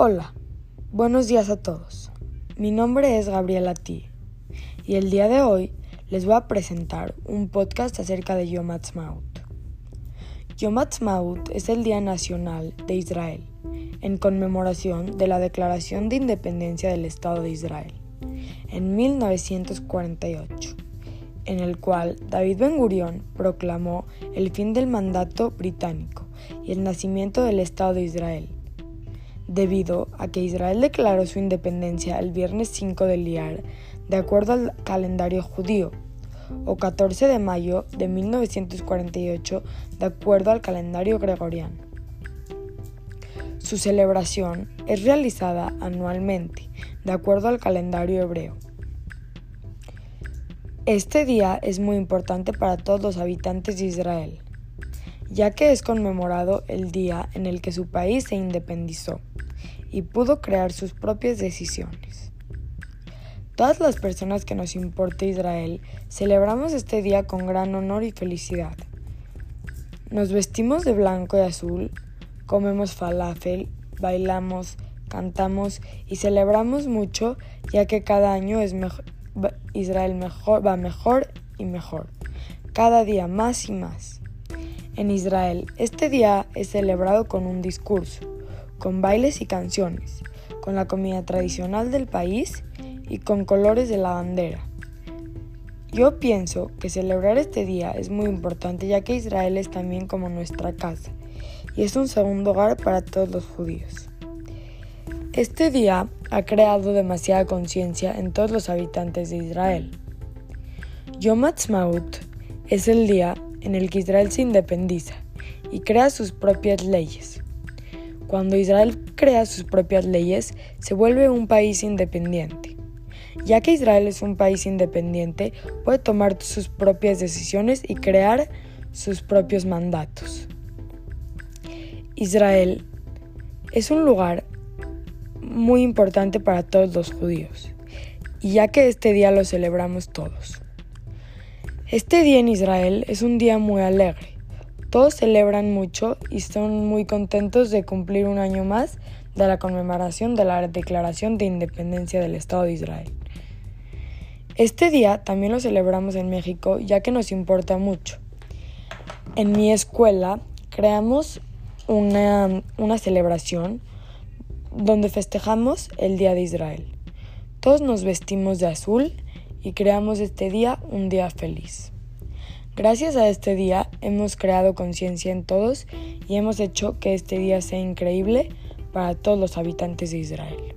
Hola, buenos días a todos. Mi nombre es Gabriela T. Y el día de hoy les voy a presentar un podcast acerca de Yom Ha'atzmaut. Yom Ha'atzmaut es el Día Nacional de Israel, en conmemoración de la Declaración de Independencia del Estado de Israel, en 1948, en el cual David Ben Gurion proclamó el fin del mandato británico y el nacimiento del Estado de Israel debido a que Israel declaró su independencia el viernes 5 de Liar, de acuerdo al calendario judío, o 14 de mayo de 1948, de acuerdo al calendario gregoriano. Su celebración es realizada anualmente, de acuerdo al calendario hebreo. Este día es muy importante para todos los habitantes de Israel, ya que es conmemorado el día en el que su país se independizó y pudo crear sus propias decisiones. Todas las personas que nos importa Israel celebramos este día con gran honor y felicidad. Nos vestimos de blanco y azul, comemos falafel, bailamos, cantamos y celebramos mucho ya que cada año Israel va mejor y mejor, cada día más y más. En Israel, este día es celebrado con un discurso, con bailes y canciones, con la comida tradicional del país y con colores de la bandera. Yo pienso que celebrar este día es muy importante ya que Israel es también como nuestra casa y es un segundo hogar para todos los judíos. Este día ha creado demasiada conciencia en todos los habitantes de Israel. Yom Ha'atzmaut es el día en el que Israel se independiza y crea sus propias leyes. Cuando Israel crea sus propias leyes, se vuelve un país independiente. Ya que Israel es un país independiente, puede tomar sus propias decisiones y crear sus propios mandatos. Israel es un lugar muy importante para todos los judíos, y ya que este día lo celebramos todos. Este día en Israel es un día muy alegre, todos celebran mucho y son muy contentos de cumplir un año más de la conmemoración de la Declaración de Independencia del Estado de Israel. Este día también lo celebramos en México ya que nos importa mucho. En mi escuela creamos una, una celebración donde festejamos el Día de Israel. Todos nos vestimos de azul y creamos este día un día feliz. Gracias a este día hemos creado conciencia en todos y hemos hecho que este día sea increíble para todos los habitantes de Israel.